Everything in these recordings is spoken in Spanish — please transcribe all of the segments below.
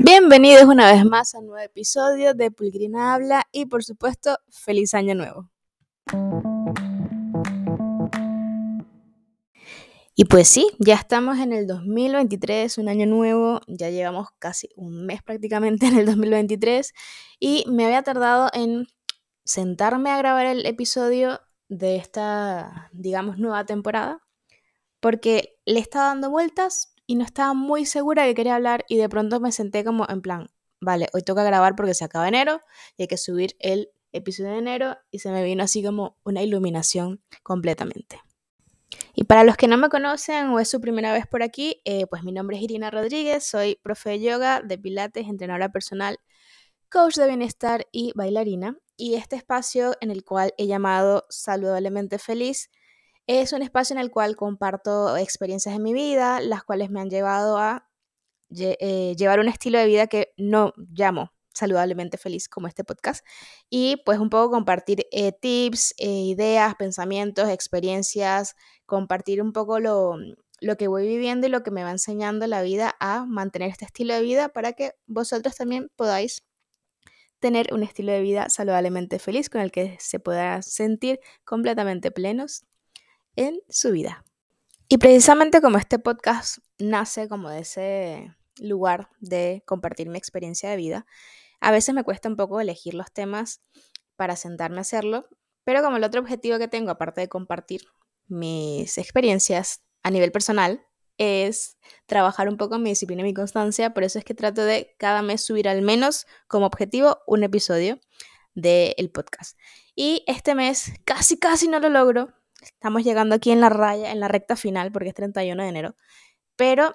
Bienvenidos una vez más a un nuevo episodio de Pulgrina Habla y por supuesto, feliz año nuevo. Y pues sí, ya estamos en el 2023, un año nuevo, ya llevamos casi un mes prácticamente en el 2023 y me había tardado en sentarme a grabar el episodio de esta, digamos, nueva temporada, porque le estaba dando vueltas y no estaba muy segura que quería hablar y de pronto me senté como en plan, vale, hoy toca grabar porque se acaba enero y hay que subir el episodio de enero y se me vino así como una iluminación completamente. Y para los que no me conocen o es su primera vez por aquí, eh, pues mi nombre es Irina Rodríguez, soy profe de yoga, de pilates, entrenadora personal, coach de bienestar y bailarina. Y este espacio en el cual he llamado Saludablemente Feliz es un espacio en el cual comparto experiencias de mi vida, las cuales me han llevado a eh, llevar un estilo de vida que no llamo saludablemente feliz como este podcast. Y pues un poco compartir eh, tips, eh, ideas, pensamientos, experiencias, compartir un poco lo, lo que voy viviendo y lo que me va enseñando la vida a mantener este estilo de vida para que vosotros también podáis tener un estilo de vida saludablemente feliz con el que se pueda sentir completamente plenos en su vida. Y precisamente como este podcast nace como de ese lugar de compartir mi experiencia de vida, a veces me cuesta un poco elegir los temas para sentarme a hacerlo, pero como el otro objetivo que tengo, aparte de compartir mis experiencias a nivel personal, es trabajar un poco mi disciplina y mi constancia, por eso es que trato de cada mes subir al menos como objetivo un episodio del podcast. Y este mes casi, casi no lo logro, Estamos llegando aquí en la raya, en la recta final, porque es 31 de enero. Pero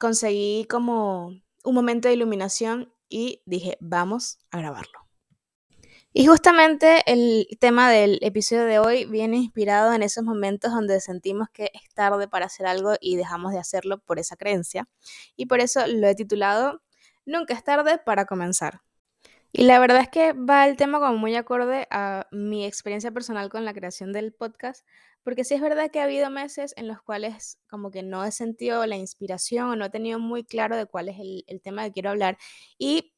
conseguí como un momento de iluminación y dije, vamos a grabarlo. Y justamente el tema del episodio de hoy viene inspirado en esos momentos donde sentimos que es tarde para hacer algo y dejamos de hacerlo por esa creencia. Y por eso lo he titulado Nunca es tarde para comenzar. Y la verdad es que va el tema como muy acorde a mi experiencia personal con la creación del podcast, porque sí es verdad que ha habido meses en los cuales como que no he sentido la inspiración o no he tenido muy claro de cuál es el, tema que quiero hablar. Y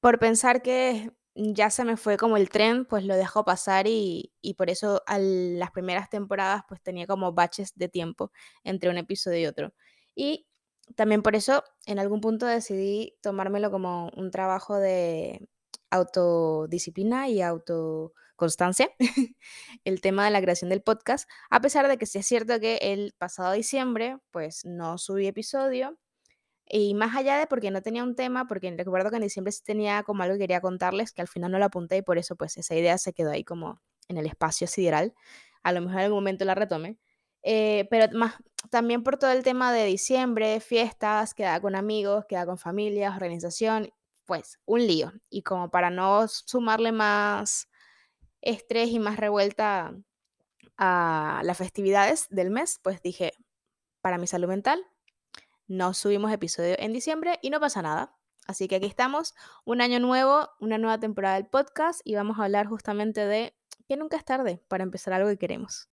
por pensar que ya se me fue como el tren, pues lo dejo pasar y, y por eso a las primeras temporadas pues tenía como baches de tiempo entre un episodio y otro. Y también por eso en algún punto decidí tomármelo como un trabajo de autodisciplina y autoconstancia, el tema de la creación del podcast, a pesar de que sí es cierto que el pasado diciembre pues no subí episodio y más allá de porque no tenía un tema, porque recuerdo que en diciembre sí tenía como algo que quería contarles, que al final no lo apunté y por eso pues esa idea se quedó ahí como en el espacio sideral, a lo mejor en algún momento la retome, eh, pero más, también por todo el tema de diciembre, fiestas, queda con amigos, queda con familias, organización, pues un lío. Y como para no sumarle más estrés y más revuelta a las festividades del mes, pues dije, para mi salud mental, no subimos episodio en diciembre y no pasa nada. Así que aquí estamos, un año nuevo, una nueva temporada del podcast y vamos a hablar justamente de que nunca es tarde para empezar algo que queremos.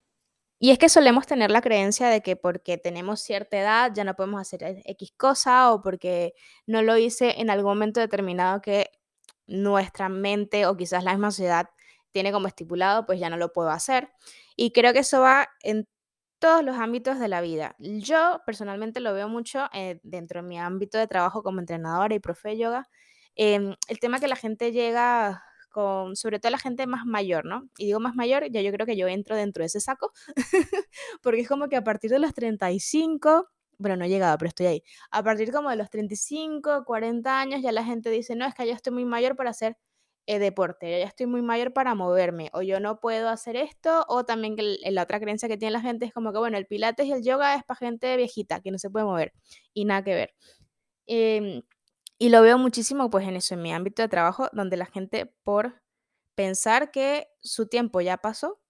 Y es que solemos tener la creencia de que porque tenemos cierta edad ya no podemos hacer e, X cosa o porque no lo hice en algún momento determinado que nuestra mente o quizás la misma sociedad tiene como estipulado, pues ya no lo puedo hacer. Y creo que eso va en todos los ámbitos de la vida. Yo personalmente lo veo mucho eh, dentro de mi ámbito de trabajo como entrenadora y profe de yoga. Em, el tema que la gente llega con sobre todo la gente más mayor, ¿no? Y digo más mayor, ya yo creo que yo entro dentro de ese saco, porque es como que a partir de los 35, bueno, no he llegado, pero estoy ahí, a partir como de los 35, 40 años ya la gente dice, no, es que yo estoy muy mayor para hacer eh, deporte, ya estoy muy mayor para moverme, o yo no puedo hacer esto, o también la otra creencia que tiene la gente es como que, bueno, el pilates y el yoga es para gente viejita, que no se puede mover, y nada que ver. Eh, y lo veo muchísimo pues en eso, en mi ámbito de trabajo, donde la gente por pensar que su tiempo ya pasó,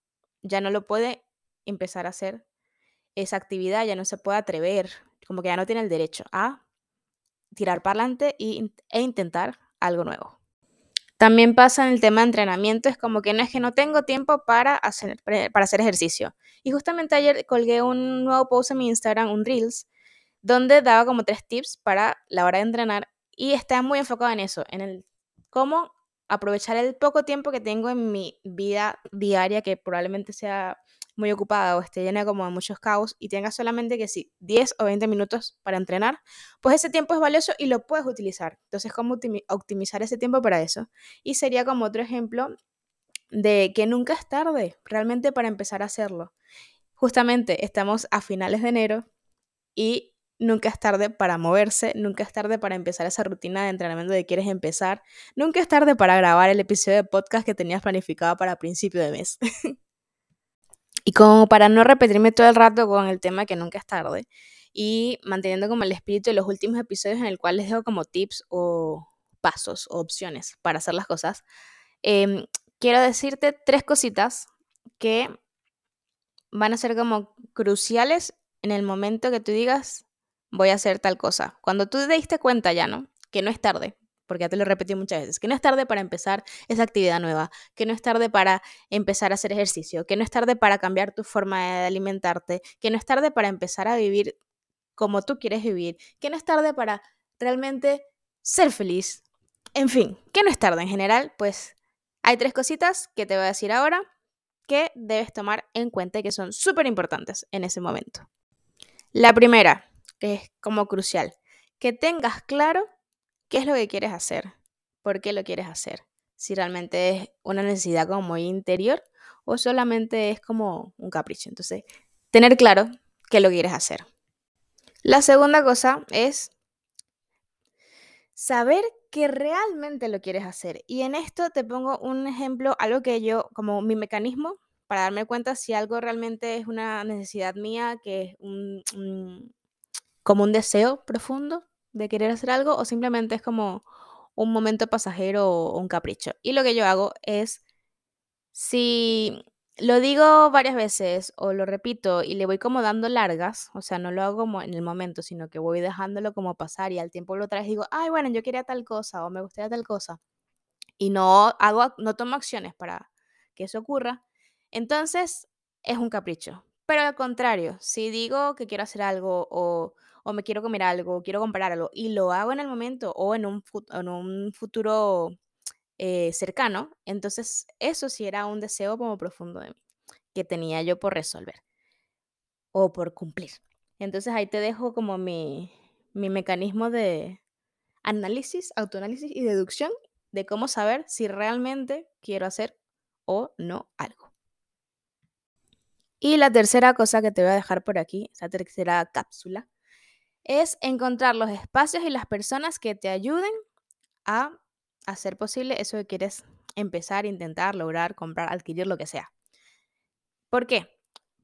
ya no lo puede empezar a hacer esa actividad, ya no se puede atrever, como que ya no tiene el derecho a tirar para adelante e intentar algo nuevo. También pasa en el tema de entrenamiento, es como que no es que no tengo tiempo para hacer, para hacer ejercicio. Y justamente ayer colgué un nuevo post en mi Instagram, un Reels, donde daba como tres tips para la hora de entrenar y está muy enfocado en eso, en el cómo aprovechar el poco tiempo que tengo en mi vida diaria, que probablemente sea muy ocupada o esté llena como de muchos caos y tenga solamente que sí, 10 o 20 minutos para entrenar, pues ese tiempo es valioso y lo puedes utilizar. Entonces, ¿cómo optimizar ese tiempo para eso? Y sería como otro ejemplo de que nunca es tarde realmente para empezar a hacerlo. Justamente estamos a finales de enero y Nunca es tarde para moverse, nunca es tarde para empezar esa rutina de entrenamiento que quieres empezar, nunca es tarde para grabar el episodio de podcast que tenías planificado para principio de mes. y como para no repetirme todo el rato con el tema que nunca es tarde y manteniendo como el espíritu de los últimos episodios en el cual les dejo como tips o pasos o opciones para hacer las cosas, em, quiero decirte tres cositas que van a ser como cruciales en el momento que tú digas, voy a hacer tal cosa. Cuando tú te diste cuenta ya, ¿no? Que no es tarde, porque ya te lo repetí muchas veces, que no es tarde para empezar esa actividad nueva, que no es tarde para empezar a hacer ejercicio, que no es tarde para cambiar tu forma de alimentarte, que no es tarde para empezar a vivir como tú quieres vivir, que no es tarde para realmente ser feliz. En fin, que no es tarde en general, pues hay tres cositas que te voy a decir ahora que debes tomar en cuenta y que son súper importantes en ese momento. La primera, es como crucial, que tengas claro qué es lo que quieres hacer, por qué lo quieres hacer, si realmente es una necesidad como interior o solamente es como un capricho. Entonces, tener claro qué lo quieres hacer. La segunda cosa es saber que realmente lo quieres hacer. Y en esto te pongo un ejemplo, algo que yo, como mi mecanismo para darme cuenta si algo realmente es una necesidad mía, que es un, como un deseo profundo de querer hacer algo o simplemente es como un momento pasajero o un capricho. Y lo que yo hago es, si lo digo varias veces o lo repito y le voy como dando largas, o sea, no lo hago como en el momento, sino que voy dejándolo como pasar y al tiempo lo traes digo, ay, bueno, yo quería tal cosa o me gustaría tal cosa. Y no hago, no tomo acciones para que eso ocurra, entonces es un capricho. Pero al contrario, si digo que quiero hacer algo o o me quiero comer algo, o quiero comprar algo, y lo hago en el momento o en un, futuro eh, cercano, entonces eso sí era un deseo como profundo de mí, que tenía yo por resolver o por cumplir. Entonces ahí te dejo como mi, mi mecanismo de análisis, autoanálisis y deducción de cómo saber si realmente quiero hacer o no algo. Y la tercera cosa que te voy a dejar por aquí, esa tercera cápsula, es encontrar los espacios y las personas que te ayuden a hacer posible eso que quieres empezar, intentar, lograr, comprar, adquirir, lo que sea. ¿Por qué?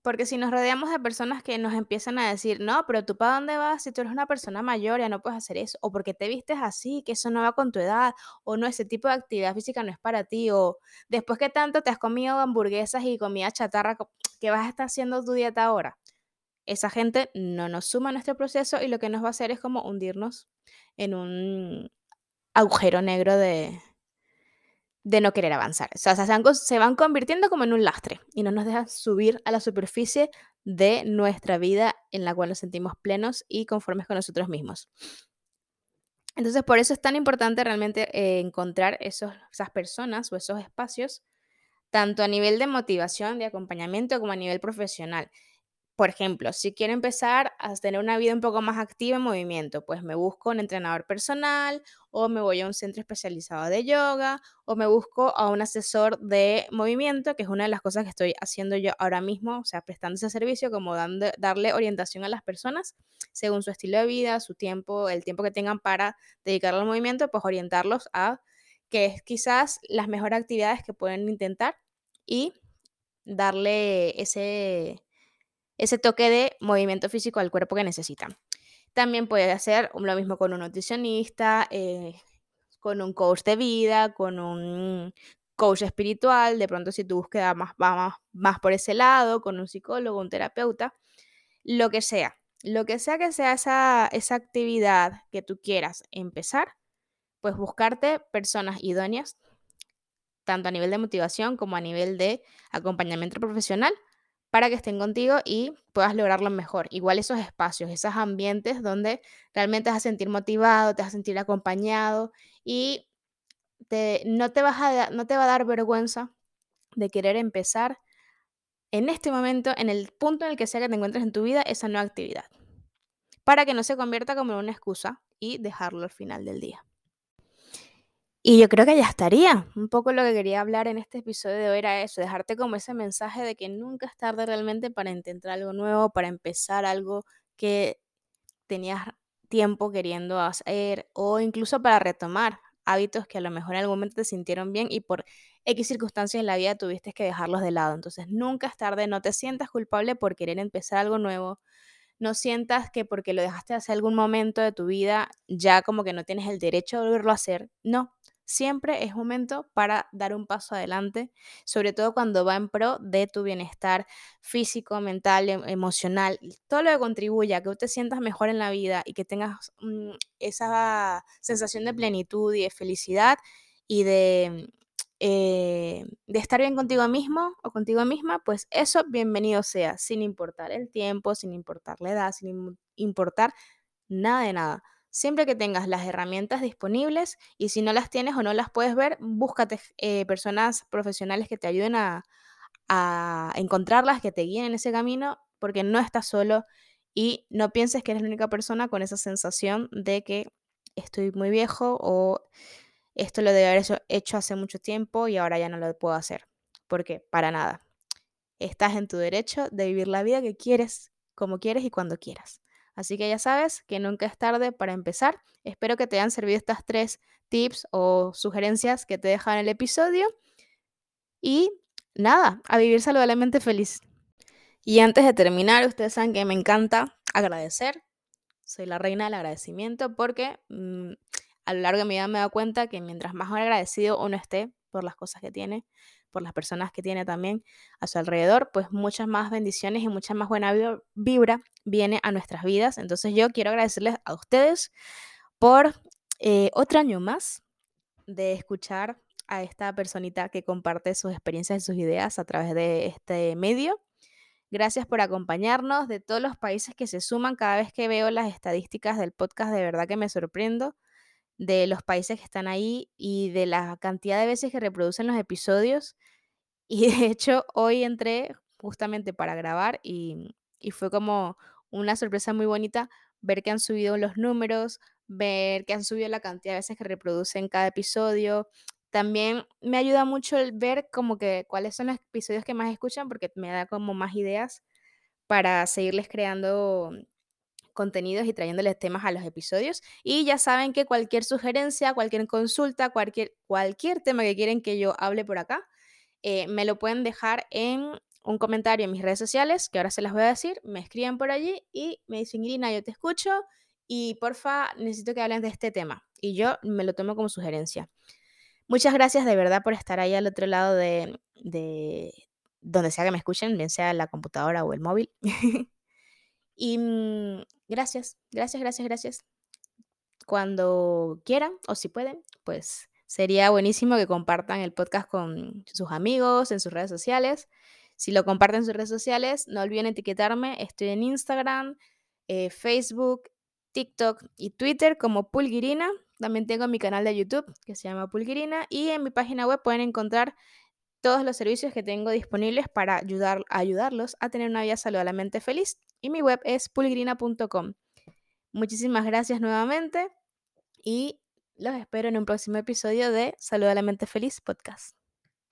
Porque si nos rodeamos de personas que nos empiezan a decir, no, pero tú para dónde vas si tú eres una persona mayor, ya no puedes hacer eso, o porque te vistes así, que eso no va con tu edad, o no, ese tipo de actividad física no es para ti, o después que tanto te has comido hamburguesas y comida chatarra, ¿qué vas a estar haciendo tu dieta ahora? Esa gente no nos suma a nuestro proceso y lo que nos va a hacer es como hundirnos en un agujero negro de, de no querer avanzar. O sea, se van, convirtiendo como en un lastre y no nos dejan subir a la superficie de nuestra vida en la cual nos sentimos plenos y conformes con nosotros mismos. Entonces, por eso es tan importante realmente eh, encontrar esos, esas personas o esos espacios, tanto a nivel de motivación, de acompañamiento, como a nivel profesional. Por ejemplo, si quiero empezar a tener una vida un poco más activa en movimiento, pues me busco un entrenador personal o me voy a un centro especializado de yoga o me busco a un asesor de movimiento, que es una de las cosas que estoy haciendo yo ahora mismo, o sea, prestando ese servicio, como dando, darle orientación a las personas según su estilo de vida, su tiempo, el tiempo que tengan para dedicarle al movimiento, pues orientarlos a que es quizás las mejores actividades que pueden intentar y darle ese ese toque de movimiento físico al cuerpo que necesitan. También puede hacer lo mismo con un nutricionista, eh, con un coach de vida, con un coach espiritual, de pronto si tu búsqueda más, va más, más por ese lado, con un psicólogo, un terapeuta, lo que sea. Lo que sea que sea esa, esa actividad que tú quieras empezar, pues buscarte personas idóneas, tanto a nivel de motivación como a nivel de acompañamiento profesional, para que estén contigo y puedas lograrlo mejor. Igual esos espacios, esos ambientes donde realmente te vas a sentir motivado, te vas a sentir acompañado y no, te vas a, no te va a dar vergüenza de querer empezar en este momento, en el punto en el que sea que te encuentres en tu vida, esa nueva actividad. Para que no se convierta como una excusa y dejarlo al final del día. Y yo creo que ya estaría. Un poco lo que quería hablar en este episodio de hoy era eso, dejarte como ese mensaje de que nunca es tarde realmente para intentar algo nuevo, para empezar algo que tenías tiempo queriendo hacer o incluso para retomar hábitos que a lo mejor en algún momento te sintieron bien y por X circunstancias en la vida tuviste que dejarlos de lado. Entonces nunca es tarde, no te sientas culpable por querer empezar algo nuevo, no sientas que porque lo dejaste hace algún momento de tu vida ya como que no tienes el derecho de volverlo a hacer. No, siempre es momento para dar un paso adelante, sobre todo cuando va en pro de tu bienestar físico, mental, em, emocional, todo lo que contribuya a que te sientas mejor en la vida y que tengas mm, esa sensación de plenitud y de felicidad y de, eh, de estar bien contigo mismo o contigo misma, pues eso bienvenido sea, sin importar el tiempo, sin importar la edad, sin importar nada de nada. Siempre que tengas las herramientas disponibles y si no las tienes o no las puedes ver, búscate eh, personas profesionales que te ayuden a, a encontrarlas, que te guíen en ese camino, porque no estás solo y no pienses que eres la única persona con esa sensación de que estoy muy viejo o esto lo debe haber hecho, hace mucho tiempo y ahora ya no lo puedo hacer. Porque para nada. Estás en tu derecho de vivir la vida que quieres, como quieres y cuando quieras. Así que ya sabes que nunca es tarde para empezar. Espero que te hayan servido estas tres tips o sugerencias que te dejan en el episodio. Y nada, a vivir saludablemente feliz. Y antes de terminar, ustedes saben que me encanta agradecer. Soy la reina del agradecimiento porque mm, a lo largo de mi vida me he dado cuenta que mientras más agradecido uno esté por las cosas que tiene, por las personas que tiene también a su alrededor, pues muchas más bendiciones y mucha más buena vibra viene a nuestras vidas. Entonces yo quiero agradecerles a ustedes por eh, otro año más de escuchar a esta personita que comparte sus experiencias y sus ideas a través de este medio. Gracias por acompañarnos de todos los países que se suman. Cada vez que veo las estadísticas del podcast, de verdad que me sorprendo de los países que están ahí y de la cantidad de veces que reproducen los episodios. Y de hecho, hoy entré justamente para grabar y, fue como una sorpresa muy bonita ver que han subido los números, ver que han subido la cantidad de veces que reproducen cada episodio. También me ayuda mucho el ver como que cuáles son los episodios que más escuchan porque me da como más ideas para seguirles creando contenidos y trayéndoles temas a los episodios. Y ya saben que cualquier sugerencia, cualquier consulta, cualquier, cualquier tema que quieren que yo hable por acá, eh, me lo pueden dejar en un comentario en mis redes sociales, que ahora se las voy a decir, me escriben por allí y me dicen, Irina, yo te escucho y porfa, necesito que hablen de este tema. Y yo me lo tomo como sugerencia. Muchas gracias de verdad por estar ahí al otro lado de, de donde sea que me escuchen, bien sea la computadora o el móvil. y mm, gracias, gracias, gracias, gracias. Cuando quieran o si pueden, pues sería buenísimo que compartan el podcast con sus amigos, en sus redes sociales. Si lo comparten en sus redes sociales, no olviden etiquetarme. Estoy en Instagram, eh, Facebook, TikTok y Twitter como Pulguirina. También tengo mi canal de YouTube que se llama Pulguirina y en mi página web pueden encontrar todos los servicios que tengo disponibles para ayudar, ayudarlos a tener una vida saludablemente feliz. Y mi web es pulgrina.com. Muchísimas gracias nuevamente y los espero en un próximo episodio de Saludablemente Feliz Podcast.